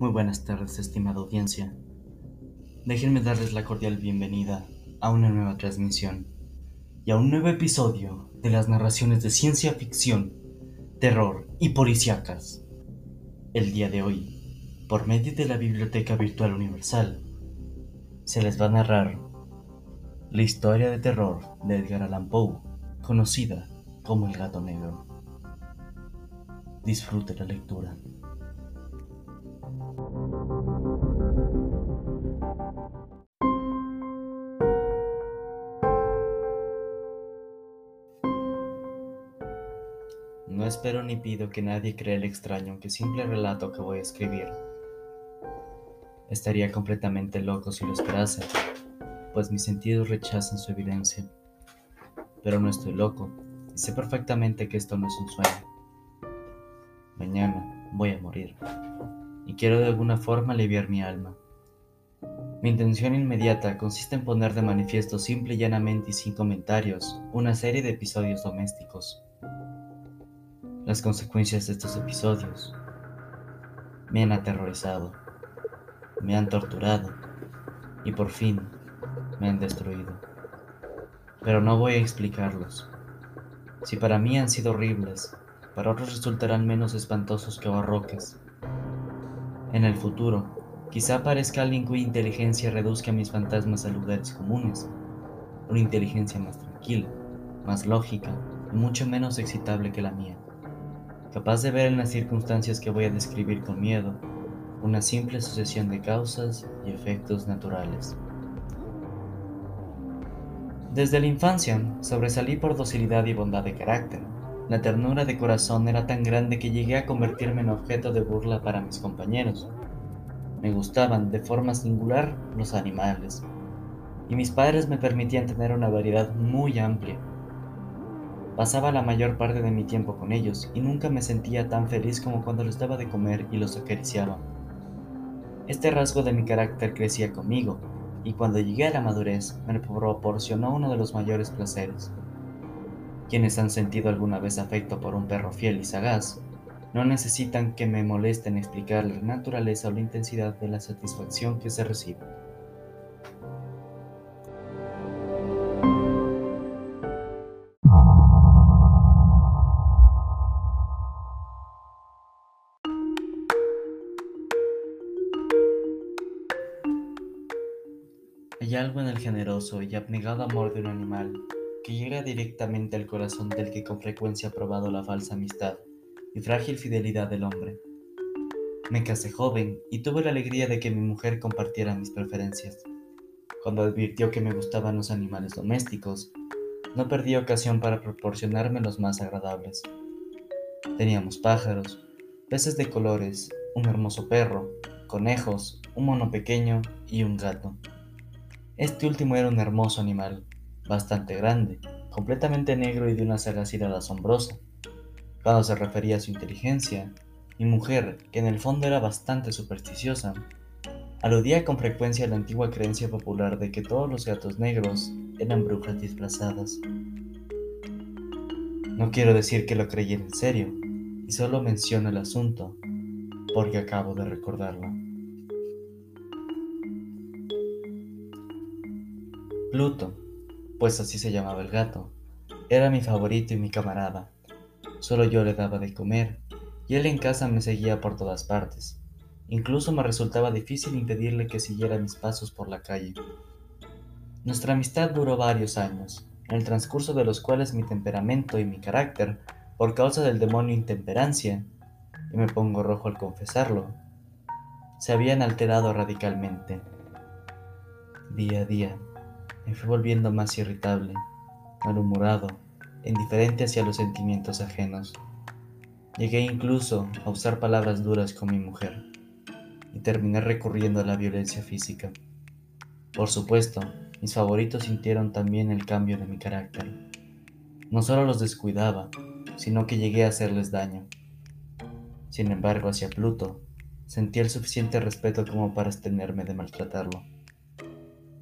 Muy buenas tardes, estimada audiencia. Déjenme darles la cordial bienvenida a una nueva transmisión y a un nuevo episodio de las narraciones de ciencia ficción, terror y policíacas. El día de hoy, por medio de la Biblioteca Virtual Universal, se les va a narrar la historia de terror de Edgar Allan Poe, conocida como El Gato Negro. Disfrute la lectura. No espero ni pido que nadie crea el extraño que simple relato que voy a escribir. Estaría completamente loco si lo esperase, pues mis sentidos rechazan su evidencia. Pero no estoy loco, y sé perfectamente que esto no es un sueño. Mañana voy a morir, y quiero de alguna forma aliviar mi alma. Mi intención inmediata consiste en poner de manifiesto simple y llanamente y sin comentarios una serie de episodios domésticos. Las consecuencias de estos episodios me han aterrorizado, me han torturado y por fin me han destruido. Pero no voy a explicarlos. Si para mí han sido horribles, para otros resultarán menos espantosos que barroques. En el futuro, quizá aparezca alguien cuya inteligencia reduzca mis fantasmas a lugares comunes, una inteligencia más tranquila, más lógica y mucho menos excitable que la mía, capaz de ver en las circunstancias que voy a describir con miedo una simple sucesión de causas y efectos naturales. Desde la infancia sobresalí por docilidad y bondad de carácter. La ternura de corazón era tan grande que llegué a convertirme en objeto de burla para mis compañeros. Me gustaban de forma singular los animales, y mis padres me permitían tener una variedad muy amplia. Pasaba la mayor parte de mi tiempo con ellos y nunca me sentía tan feliz como cuando les daba de comer y los acariciaba. Este rasgo de mi carácter crecía conmigo y cuando llegué a la madurez me proporcionó uno de los mayores placeres. Quienes han sentido alguna vez afecto por un perro fiel y sagaz, no necesitan que me molesten explicar la naturaleza o la intensidad de la satisfacción que se recibe. Generoso y abnegado amor de un animal que llega directamente al corazón del que con frecuencia ha probado la falsa amistad y frágil fidelidad del hombre. Me casé joven y tuve la alegría de que mi mujer compartiera mis preferencias. Cuando advirtió que me gustaban los animales domésticos, no perdí ocasión para proporcionarme los más agradables. Teníamos pájaros, peces de colores, un hermoso perro, conejos, un mono pequeño y un gato. Este último era un hermoso animal, bastante grande, completamente negro y de una sagacidad asombrosa. Cuando se refería a su inteligencia, mi mujer, que en el fondo era bastante supersticiosa, aludía con frecuencia a la antigua creencia popular de que todos los gatos negros eran brujas disfrazadas. No quiero decir que lo creyera en serio, y solo menciono el asunto porque acabo de recordarlo. Pluto, pues así se llamaba el gato, era mi favorito y mi camarada. Solo yo le daba de comer, y él en casa me seguía por todas partes. Incluso me resultaba difícil impedirle que siguiera mis pasos por la calle. Nuestra amistad duró varios años, en el transcurso de los cuales mi temperamento y mi carácter, por causa del demonio intemperancia, y me pongo rojo al confesarlo, se habían alterado radicalmente. Día a día, me fui volviendo más irritable, malhumorado, indiferente hacia los sentimientos ajenos. Llegué incluso a usar palabras duras con mi mujer y terminé recurriendo a la violencia física. Por supuesto, mis favoritos sintieron también el cambio de mi carácter. No solo los descuidaba, sino que llegué a hacerles daño. Sin embargo, hacia Pluto, sentí el suficiente respeto como para abstenerme de maltratarlo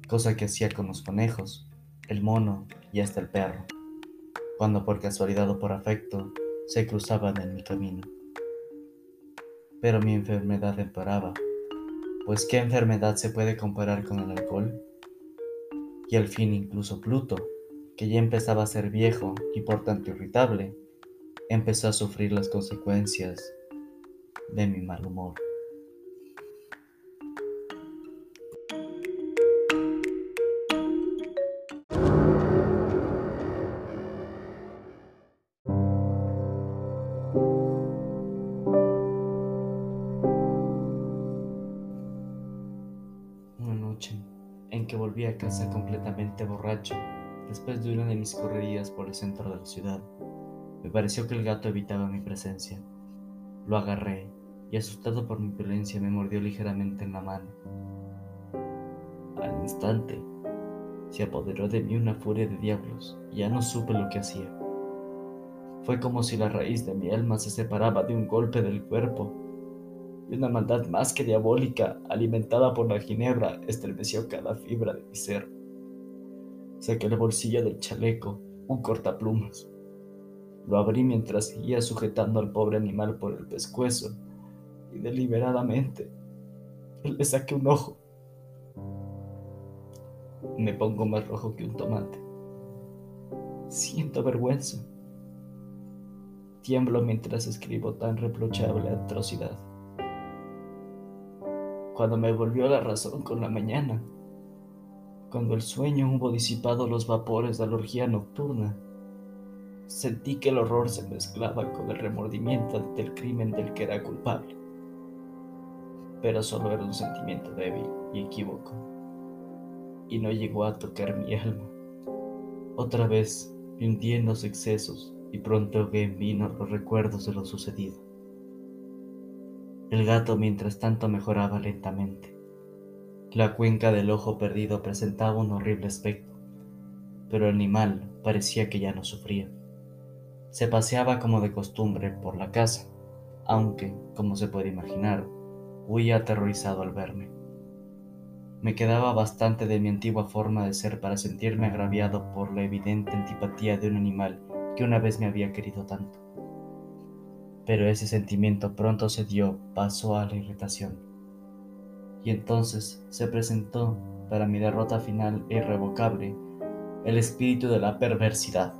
cosa que hacía con los conejos, el mono y hasta el perro, cuando por casualidad o por afecto se cruzaban en mi camino. Pero mi enfermedad empeoraba pues qué enfermedad se puede comparar con el alcohol. Y al fin incluso Pluto, que ya empezaba a ser viejo y por tanto irritable, empezó a sufrir las consecuencias de mi mal humor. Borracho, después de una de mis correrías por el centro de la ciudad, me pareció que el gato evitaba mi presencia. Lo agarré y asustado por mi violencia me mordió ligeramente en la mano. Al instante, se apoderó de mí una furia de diablos y ya no supe lo que hacía. Fue como si la raíz de mi alma se separaba de un golpe del cuerpo y una maldad más que diabólica, alimentada por la ginebra, estremeció cada fibra de mi ser. Saqué el bolsillo del chaleco un cortaplumas. Lo abrí mientras seguía sujetando al pobre animal por el pescuezo y deliberadamente le saqué un ojo. Me pongo más rojo que un tomate. Siento vergüenza. Tiemblo mientras escribo tan reprochable atrocidad. Cuando me volvió la razón con la mañana, cuando el sueño hubo disipado los vapores de la orgía nocturna, sentí que el horror se mezclaba con el remordimiento ante el crimen del que era culpable. Pero solo era un sentimiento débil y equívoco, y no llegó a tocar mi alma. Otra vez me hundí en los excesos y pronto ahogué en vino los recuerdos de lo sucedido. El gato mientras tanto mejoraba lentamente. La cuenca del ojo perdido presentaba un horrible aspecto, pero el animal parecía que ya no sufría. Se paseaba como de costumbre por la casa, aunque, como se puede imaginar, huía aterrorizado al verme. Me quedaba bastante de mi antigua forma de ser para sentirme agraviado por la evidente antipatía de un animal que una vez me había querido tanto. Pero ese sentimiento pronto se dio paso a la irritación. Y entonces se presentó, para mi derrota final e irrevocable, el espíritu de la perversidad.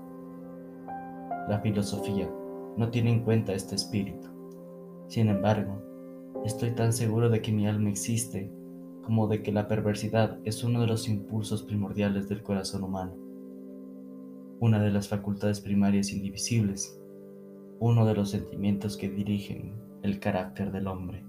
La filosofía no tiene en cuenta este espíritu. Sin embargo, estoy tan seguro de que mi alma existe como de que la perversidad es uno de los impulsos primordiales del corazón humano una de las facultades primarias indivisibles, uno de los sentimientos que dirigen el carácter del hombre.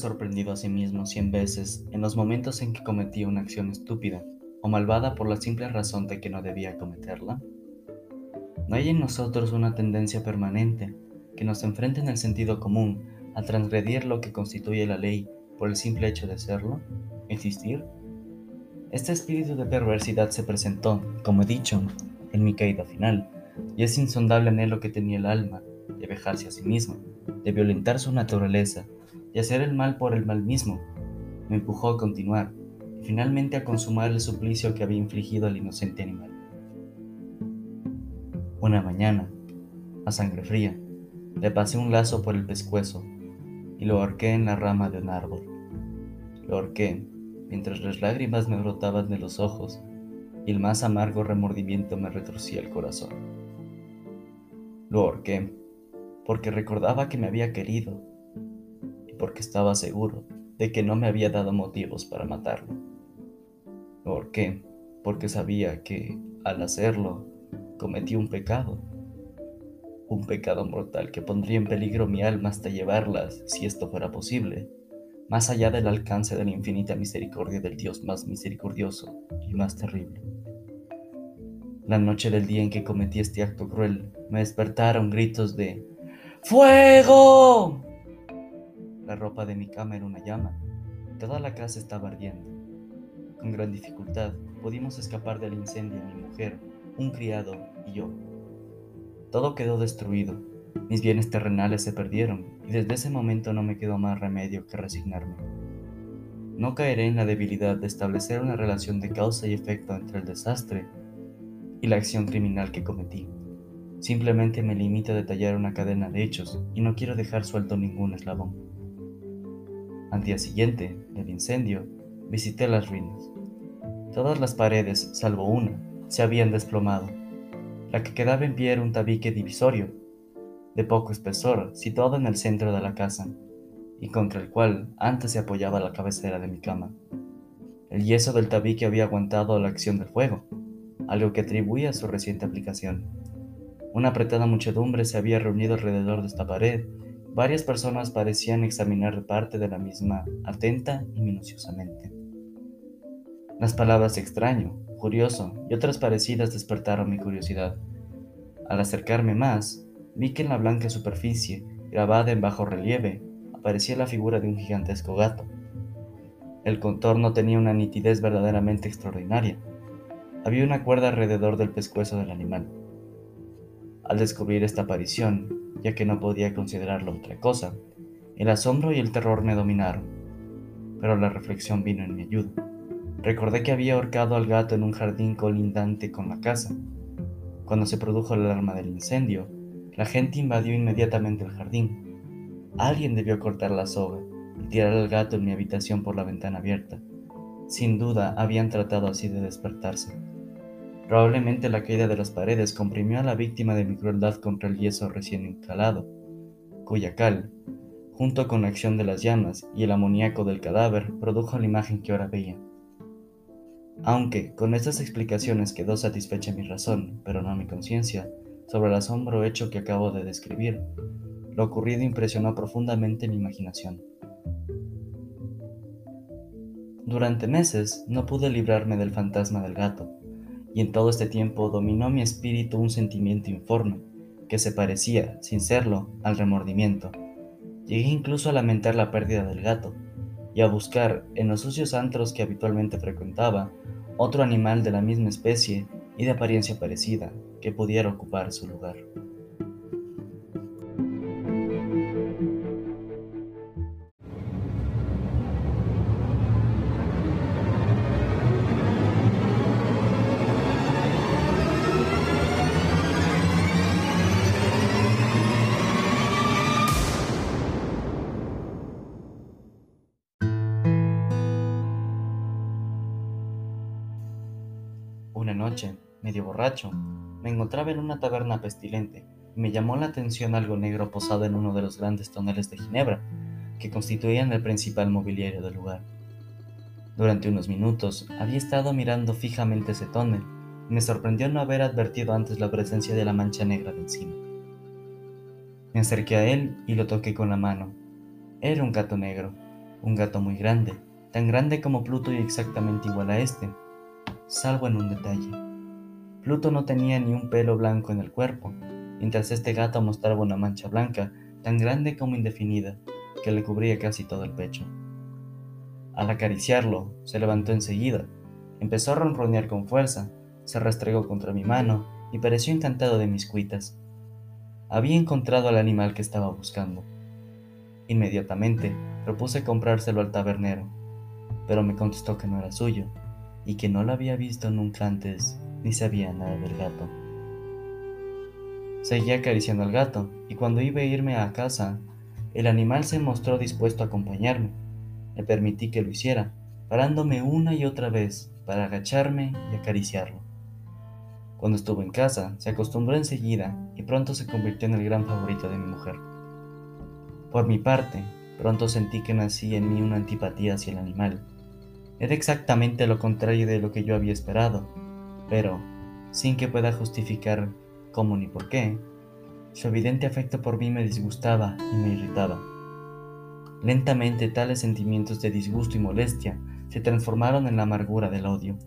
Sorprendido a sí mismo cien veces en los momentos en que cometía una acción estúpida o malvada por la simple razón de que no debía cometerla? ¿No hay en nosotros una tendencia permanente que nos enfrenta en el sentido común a transgredir lo que constituye la ley por el simple hecho de serlo, existir? Este espíritu de perversidad se presentó, como he dicho, en mi caída final, y ese insondable anhelo que tenía el alma de vejarse a sí misma, de violentar su naturaleza y hacer el mal por el mal mismo, me empujó a continuar y finalmente a consumar el suplicio que había infligido al inocente animal. Una mañana, a sangre fría, le pasé un lazo por el pescuezo y lo ahorqué en la rama de un árbol. Lo ahorqué mientras las lágrimas me brotaban de los ojos y el más amargo remordimiento me retorcía el corazón. Lo ahorqué porque recordaba que me había querido porque estaba seguro de que no me había dado motivos para matarlo. ¿Por qué? Porque sabía que, al hacerlo, cometí un pecado. Un pecado mortal que pondría en peligro mi alma hasta llevarlas, si esto fuera posible, más allá del alcance de la infinita misericordia del Dios más misericordioso y más terrible. La noche del día en que cometí este acto cruel, me despertaron gritos de ¡Fuego! La ropa de mi cama era una llama. Toda la casa estaba ardiendo. Con gran dificultad pudimos escapar del incendio mi mujer, un criado y yo. Todo quedó destruido. Mis bienes terrenales se perdieron y desde ese momento no me quedó más remedio que resignarme. No caeré en la debilidad de establecer una relación de causa y efecto entre el desastre y la acción criminal que cometí. Simplemente me limito a detallar una cadena de hechos y no quiero dejar suelto ningún eslabón. Al día siguiente del incendio, visité las ruinas. Todas las paredes, salvo una, se habían desplomado. La que quedaba en pie era un tabique divisorio, de poco espesor, situado en el centro de la casa, y contra el cual antes se apoyaba la cabecera de mi cama. El yeso del tabique había aguantado la acción del fuego, algo que atribuía a su reciente aplicación. Una apretada muchedumbre se había reunido alrededor de esta pared. Varias personas parecían examinar parte de la misma atenta y minuciosamente. Las palabras extraño, curioso y otras parecidas despertaron mi curiosidad. Al acercarme más, vi que en la blanca superficie, grabada en bajo relieve, aparecía la figura de un gigantesco gato. El contorno tenía una nitidez verdaderamente extraordinaria. Había una cuerda alrededor del pescuezo del animal. Al descubrir esta aparición, ya que no podía considerarlo otra cosa, el asombro y el terror me dominaron, pero la reflexión vino en mi ayuda. Recordé que había ahorcado al gato en un jardín colindante con la casa. Cuando se produjo la alarma del incendio, la gente invadió inmediatamente el jardín. Alguien debió cortar la soga y tirar al gato en mi habitación por la ventana abierta. Sin duda habían tratado así de despertarse. Probablemente la caída de las paredes comprimió a la víctima de mi crueldad contra el yeso recién encalado, cuya cal, junto con la acción de las llamas y el amoníaco del cadáver, produjo la imagen que ahora veía. Aunque con estas explicaciones quedó satisfecha mi razón, pero no mi conciencia, sobre el asombro hecho que acabo de describir, lo ocurrido impresionó profundamente mi imaginación. Durante meses no pude librarme del fantasma del gato, y en todo este tiempo dominó mi espíritu un sentimiento informe, que se parecía, sin serlo, al remordimiento. Llegué incluso a lamentar la pérdida del gato, y a buscar, en los sucios antros que habitualmente frecuentaba, otro animal de la misma especie y de apariencia parecida que pudiera ocupar su lugar. Encontraba en una taberna pestilente y me llamó la atención algo negro posado en uno de los grandes toneles de Ginebra que constituían el principal mobiliario del lugar. Durante unos minutos había estado mirando fijamente ese tonel y me sorprendió no haber advertido antes la presencia de la mancha negra de encima. Me acerqué a él y lo toqué con la mano. Era un gato negro, un gato muy grande, tan grande como Pluto y exactamente igual a este, salvo en un detalle. Pluto no tenía ni un pelo blanco en el cuerpo, mientras este gato mostraba una mancha blanca tan grande como indefinida que le cubría casi todo el pecho. Al acariciarlo, se levantó enseguida, empezó a ronronear con fuerza, se restregó contra mi mano y pareció encantado de mis cuitas. Había encontrado al animal que estaba buscando. Inmediatamente propuse comprárselo al tabernero, pero me contestó que no era suyo y que no lo había visto nunca antes ni sabía nada del gato. Seguía acariciando al gato y cuando iba a irme a casa, el animal se mostró dispuesto a acompañarme. Le permití que lo hiciera, parándome una y otra vez para agacharme y acariciarlo. Cuando estuvo en casa, se acostumbró enseguida y pronto se convirtió en el gran favorito de mi mujer. Por mi parte, pronto sentí que nacía en mí una antipatía hacia el animal, era exactamente lo contrario de lo que yo había esperado, pero, sin que pueda justificar cómo ni por qué, su evidente afecto por mí me disgustaba y me irritaba. Lentamente tales sentimientos de disgusto y molestia se transformaron en la amargura del odio.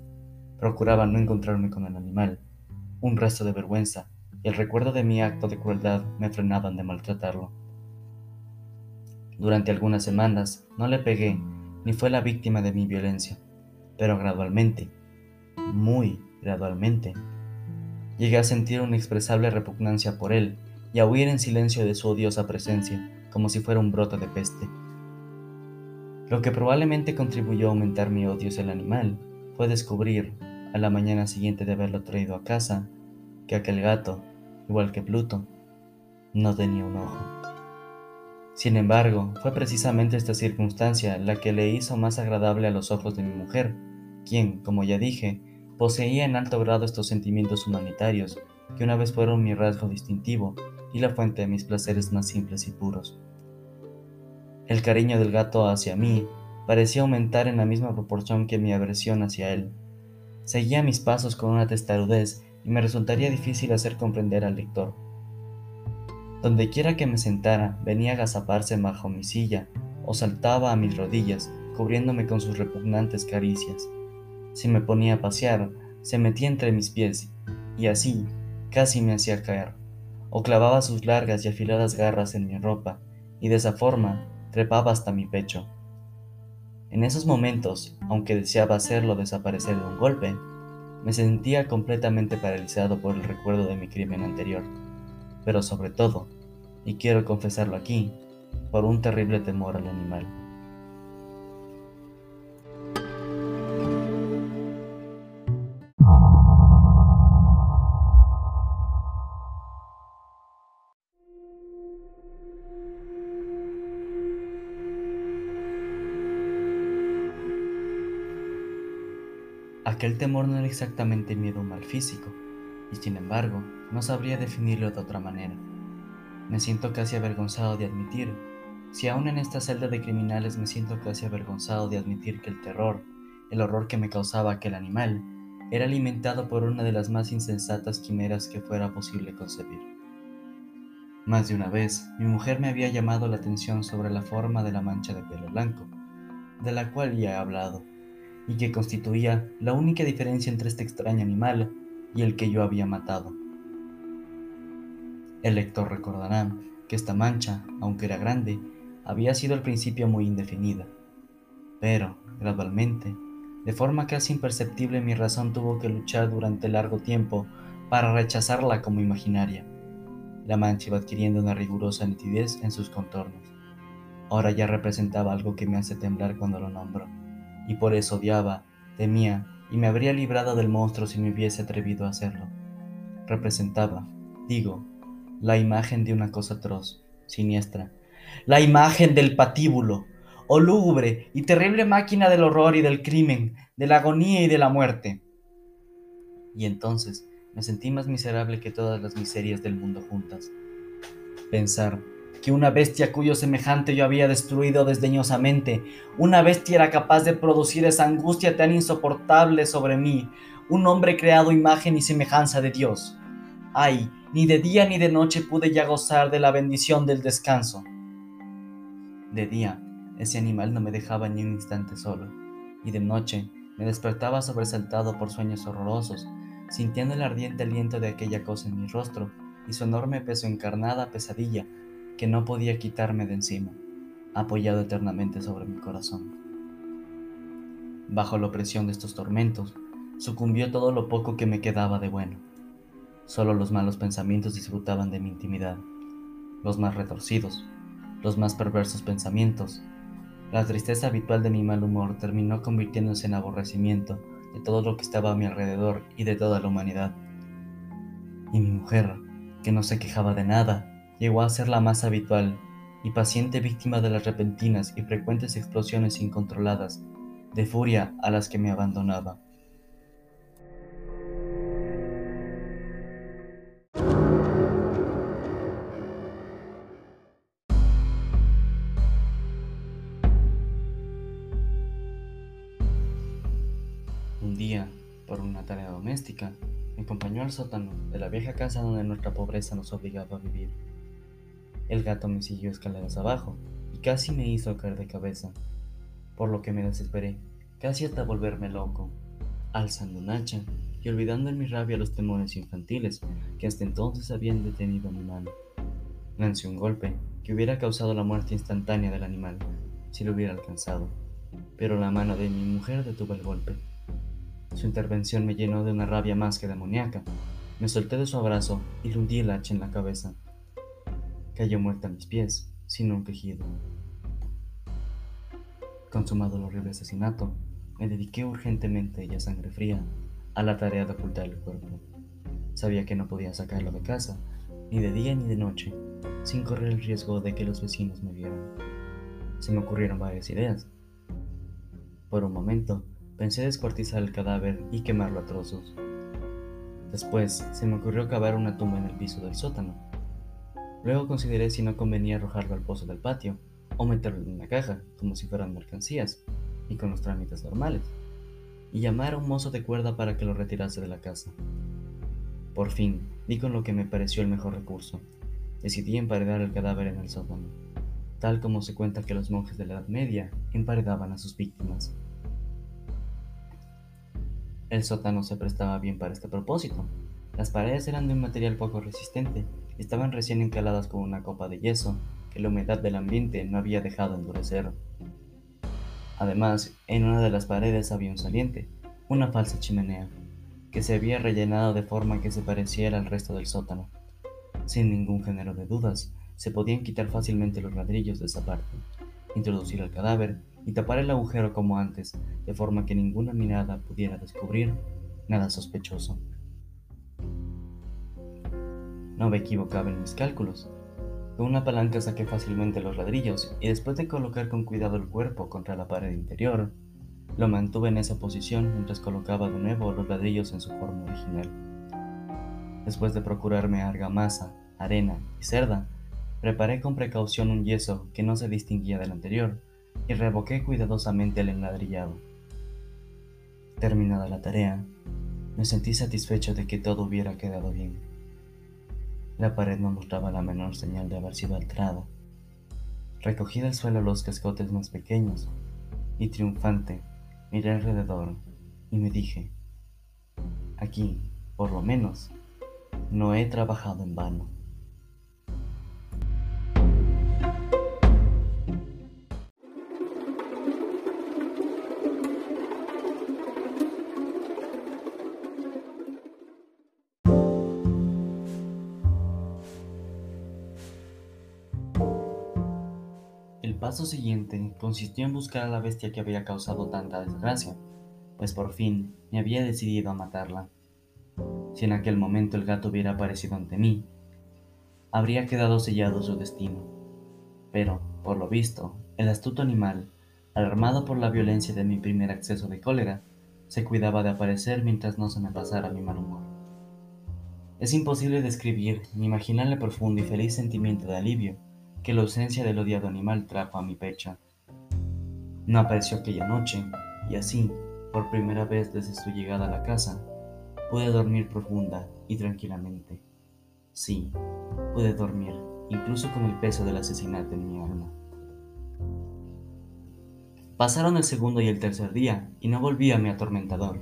Procuraba no encontrarme con el animal. Un resto de vergüenza y el recuerdo de mi acto de crueldad me frenaban de maltratarlo. Durante algunas semanas no le pegué ni fue la víctima de mi violencia, pero gradualmente, muy gradualmente, llegué a sentir una inexpresable repugnancia por él y a huir en silencio de su odiosa presencia, como si fuera un brote de peste. Lo que probablemente contribuyó a aumentar mi odio hacia el animal fue descubrir, a la mañana siguiente de haberlo traído a casa, que aquel gato, igual que Pluto, no tenía un ojo. Sin embargo, fue precisamente esta circunstancia la que le hizo más agradable a los ojos de mi mujer, quien, como ya dije, poseía en alto grado estos sentimientos humanitarios, que una vez fueron mi rasgo distintivo y la fuente de mis placeres más simples y puros. El cariño del gato hacia mí parecía aumentar en la misma proporción que mi aversión hacia él. Seguía mis pasos con una testarudez y me resultaría difícil hacer comprender al lector. Donde quiera que me sentara, venía a agazaparse bajo mi silla o saltaba a mis rodillas, cubriéndome con sus repugnantes caricias. Si me ponía a pasear, se metía entre mis pies y así casi me hacía caer, o clavaba sus largas y afiladas garras en mi ropa y de esa forma trepaba hasta mi pecho. En esos momentos, aunque deseaba hacerlo desaparecer de un golpe, me sentía completamente paralizado por el recuerdo de mi crimen anterior pero sobre todo, y quiero confesarlo aquí, por un terrible temor al animal. Aquel temor no era exactamente miedo mal físico, y sin embargo, no sabría definirlo de otra manera. Me siento casi avergonzado de admitir, si aún en esta celda de criminales me siento casi avergonzado de admitir que el terror, el horror que me causaba aquel animal, era alimentado por una de las más insensatas quimeras que fuera posible concebir. Más de una vez, mi mujer me había llamado la atención sobre la forma de la mancha de pelo blanco, de la cual ya he hablado, y que constituía la única diferencia entre este extraño animal y el que yo había matado. El lector recordará que esta mancha, aunque era grande, había sido al principio muy indefinida, pero, gradualmente, de forma casi imperceptible mi razón tuvo que luchar durante largo tiempo para rechazarla como imaginaria. La mancha iba adquiriendo una rigurosa nitidez en sus contornos. Ahora ya representaba algo que me hace temblar cuando lo nombro, y por eso odiaba, temía y me habría librado del monstruo si me hubiese atrevido a hacerlo. Representaba, digo, la imagen de una cosa atroz, siniestra, la imagen del patíbulo, o lúgubre y terrible máquina del horror y del crimen, de la agonía y de la muerte. Y entonces me sentí más miserable que todas las miserias del mundo juntas. Pensar que una bestia cuyo semejante yo había destruido desdeñosamente, una bestia era capaz de producir esa angustia tan insoportable sobre mí, un hombre creado imagen y semejanza de Dios. Ay, ni de día ni de noche pude ya gozar de la bendición del descanso. De día, ese animal no me dejaba ni un instante solo, y de noche me despertaba sobresaltado por sueños horrorosos, sintiendo el ardiente aliento de aquella cosa en mi rostro y su enorme peso encarnada pesadilla que no podía quitarme de encima, apoyado eternamente sobre mi corazón. Bajo la opresión de estos tormentos, sucumbió todo lo poco que me quedaba de bueno. Solo los malos pensamientos disfrutaban de mi intimidad, los más retorcidos, los más perversos pensamientos. La tristeza habitual de mi mal humor terminó convirtiéndose en aborrecimiento de todo lo que estaba a mi alrededor y de toda la humanidad. Y mi mujer, que no se quejaba de nada, llegó a ser la más habitual y paciente víctima de las repentinas y frecuentes explosiones incontroladas de furia a las que me abandonaba. Un día, por una tarea doméstica, me acompañó al sótano de la vieja casa donde nuestra pobreza nos obligaba a vivir. El gato me siguió escaleras abajo y casi me hizo caer de cabeza, por lo que me desesperé, casi hasta volverme loco, alzando un hacha y olvidando en mi rabia los temores infantiles que hasta entonces habían detenido mi mano. Lancé un golpe que hubiera causado la muerte instantánea del animal si lo hubiera alcanzado, pero la mano de mi mujer detuvo el golpe. Su intervención me llenó de una rabia más que demoníaca. Me solté de su abrazo y le hundí el hacha en la cabeza. Cayó muerta a mis pies, sino un quejido. Consumado el horrible asesinato, me dediqué urgentemente y a sangre fría a la tarea de ocultar el cuerpo. Sabía que no podía sacarlo de casa, ni de día ni de noche, sin correr el riesgo de que los vecinos me vieran. Se me ocurrieron varias ideas. Por un momento, pensé descuartizar el cadáver y quemarlo a trozos. Después, se me ocurrió cavar una tumba en el piso del sótano. Luego consideré si no convenía arrojarlo al pozo del patio o meterlo en una caja, como si fueran mercancías, y con los trámites normales, y llamar a un mozo de cuerda para que lo retirase de la casa. Por fin, di con lo que me pareció el mejor recurso. Decidí emparedar el cadáver en el sótano, tal como se cuenta que los monjes de la Edad Media emparedaban a sus víctimas. El sótano se prestaba bien para este propósito. Las paredes eran de un material poco resistente estaban recién encaladas con una copa de yeso que la humedad del ambiente no había dejado endurecer. Además, en una de las paredes había un saliente, una falsa chimenea, que se había rellenado de forma que se pareciera al resto del sótano. Sin ningún género de dudas, se podían quitar fácilmente los ladrillos de esa parte, introducir el cadáver y tapar el agujero como antes, de forma que ninguna mirada pudiera descubrir nada sospechoso. No me equivocaba en mis cálculos. Con una palanca saqué fácilmente los ladrillos y después de colocar con cuidado el cuerpo contra la pared interior, lo mantuve en esa posición mientras colocaba de nuevo los ladrillos en su forma original. Después de procurarme argamasa, arena y cerda, preparé con precaución un yeso que no se distinguía del anterior y revoqué cuidadosamente el enladrillado. Terminada la tarea, me sentí satisfecho de que todo hubiera quedado bien. La pared no mostraba la menor señal de haber sido alterada. Recogí del suelo los cascotes más pequeños y triunfante miré alrededor y me dije, aquí, por lo menos, no he trabajado en vano. Paso siguiente consistió en buscar a la bestia que había causado tanta desgracia, pues por fin me había decidido a matarla. Si en aquel momento el gato hubiera aparecido ante mí, habría quedado sellado su destino. Pero, por lo visto, el astuto animal, alarmado por la violencia de mi primer acceso de cólera, se cuidaba de aparecer mientras no se me pasara mi mal humor. Es imposible describir ni imaginar el profundo y feliz sentimiento de alivio que la ausencia del odiado animal trajo a mi pecho. No apareció aquella noche, y así, por primera vez desde su llegada a la casa, pude dormir profunda y tranquilamente. Sí, pude dormir, incluso con el peso del asesinato en mi alma. Pasaron el segundo y el tercer día, y no volví a mi atormentador.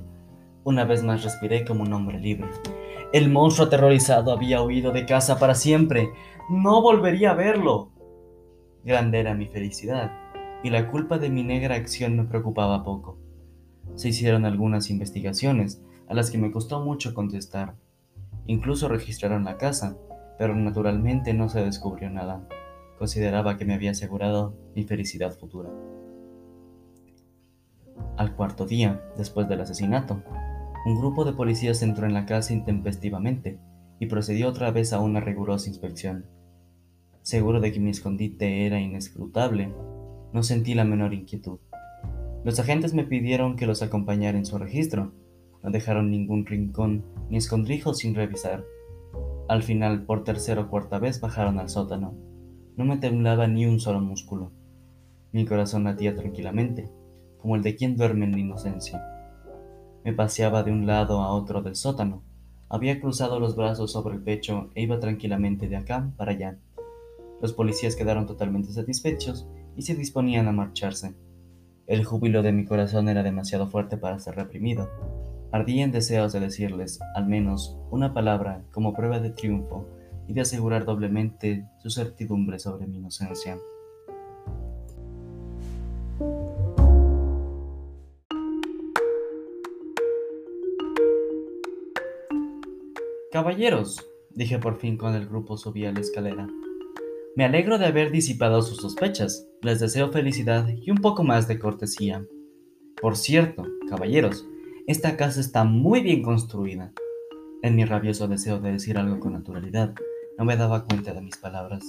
Una vez más respiré como un hombre libre. El monstruo aterrorizado había huido de casa para siempre. No volvería a verlo. Grande era mi felicidad, y la culpa de mi negra acción me preocupaba poco. Se hicieron algunas investigaciones, a las que me costó mucho contestar. Incluso registraron la casa, pero naturalmente no se descubrió nada. Consideraba que me había asegurado mi felicidad futura. Al cuarto día, después del asesinato, un grupo de policías entró en la casa intempestivamente y procedió otra vez a una rigurosa inspección. Seguro de que mi escondite era inescrutable, no sentí la menor inquietud. Los agentes me pidieron que los acompañara en su registro. No dejaron ningún rincón ni escondrijo sin revisar. Al final, por tercera o cuarta vez, bajaron al sótano. No me temblaba ni un solo músculo. Mi corazón latía tranquilamente, como el de quien duerme en inocencia. Me paseaba de un lado a otro del sótano. Había cruzado los brazos sobre el pecho e iba tranquilamente de acá para allá. Los policías quedaron totalmente satisfechos y se disponían a marcharse. El júbilo de mi corazón era demasiado fuerte para ser reprimido. Ardía en deseos de decirles, al menos, una palabra como prueba de triunfo y de asegurar doblemente su certidumbre sobre mi inocencia. Caballeros, dije por fin cuando el grupo subía la escalera. Me alegro de haber disipado sus sospechas. Les deseo felicidad y un poco más de cortesía. Por cierto, caballeros, esta casa está muy bien construida. En mi rabioso deseo de decir algo con naturalidad, no me daba cuenta de mis palabras.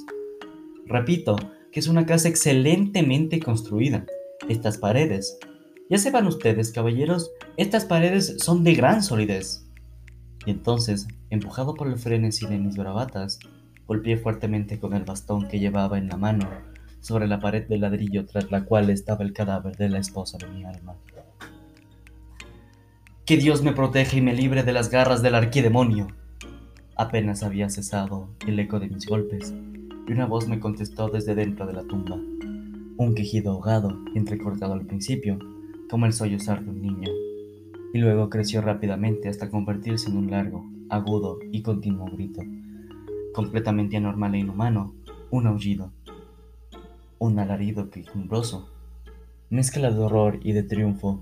Repito, que es una casa excelentemente construida. Estas paredes. Ya sepan ustedes, caballeros, estas paredes son de gran solidez. Y entonces, empujado por el frenesí de mis bravatas, golpeé fuertemente con el bastón que llevaba en la mano sobre la pared de ladrillo tras la cual estaba el cadáver de la esposa de mi alma. Que Dios me proteja y me libre de las garras del arquidemonio. Apenas había cesado el eco de mis golpes, y una voz me contestó desde dentro de la tumba. Un quejido ahogado entrecortado al principio, como el sollozar de un niño, y luego creció rápidamente hasta convertirse en un largo, agudo y continuo grito, completamente anormal e inhumano, un aullido, un alarido quejumbroso, mezcla de horror y de triunfo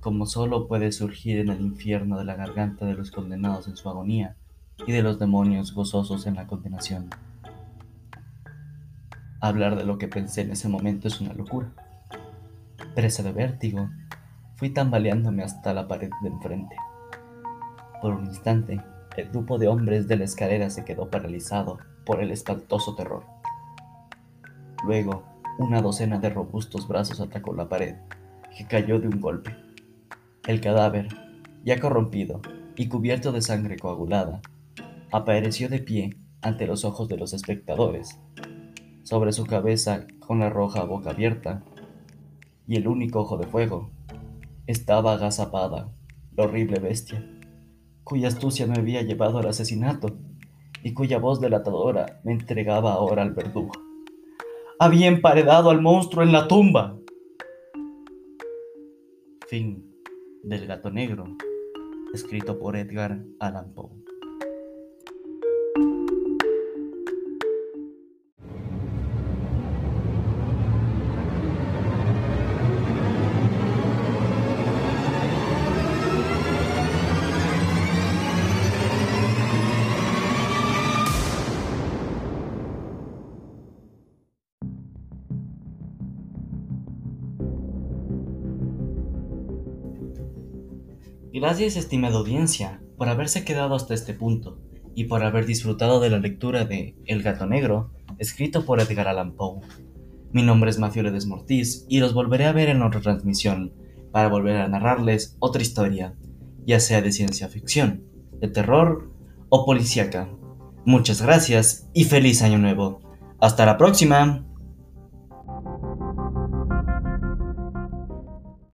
como solo puede surgir en el infierno de la garganta de los condenados en su agonía y de los demonios gozosos en la condenación. Hablar de lo que pensé en ese momento es una locura. Presa de vértigo, fui tambaleándome hasta la pared de enfrente. Por un instante, el grupo de hombres de la escalera se quedó paralizado por el espantoso terror. Luego, una docena de robustos brazos atacó la pared, que cayó de un golpe. El cadáver, ya corrompido y cubierto de sangre coagulada, apareció de pie ante los ojos de los espectadores. Sobre su cabeza, con la roja boca abierta y el único ojo de fuego, estaba agazapada la horrible bestia, cuya astucia me había llevado al asesinato y cuya voz delatadora me entregaba ahora al verdugo. Había emparedado al monstruo en la tumba. Fin del gato negro, escrito por Edgar Allan Poe. Gracias, estimada audiencia, por haberse quedado hasta este punto y por haber disfrutado de la lectura de El gato negro, escrito por Edgar Allan Poe. Mi nombre es Mafiore Desmortiz y los volveré a ver en otra transmisión para volver a narrarles otra historia, ya sea de ciencia ficción, de terror o policíaca. Muchas gracias y feliz año nuevo. Hasta la próxima.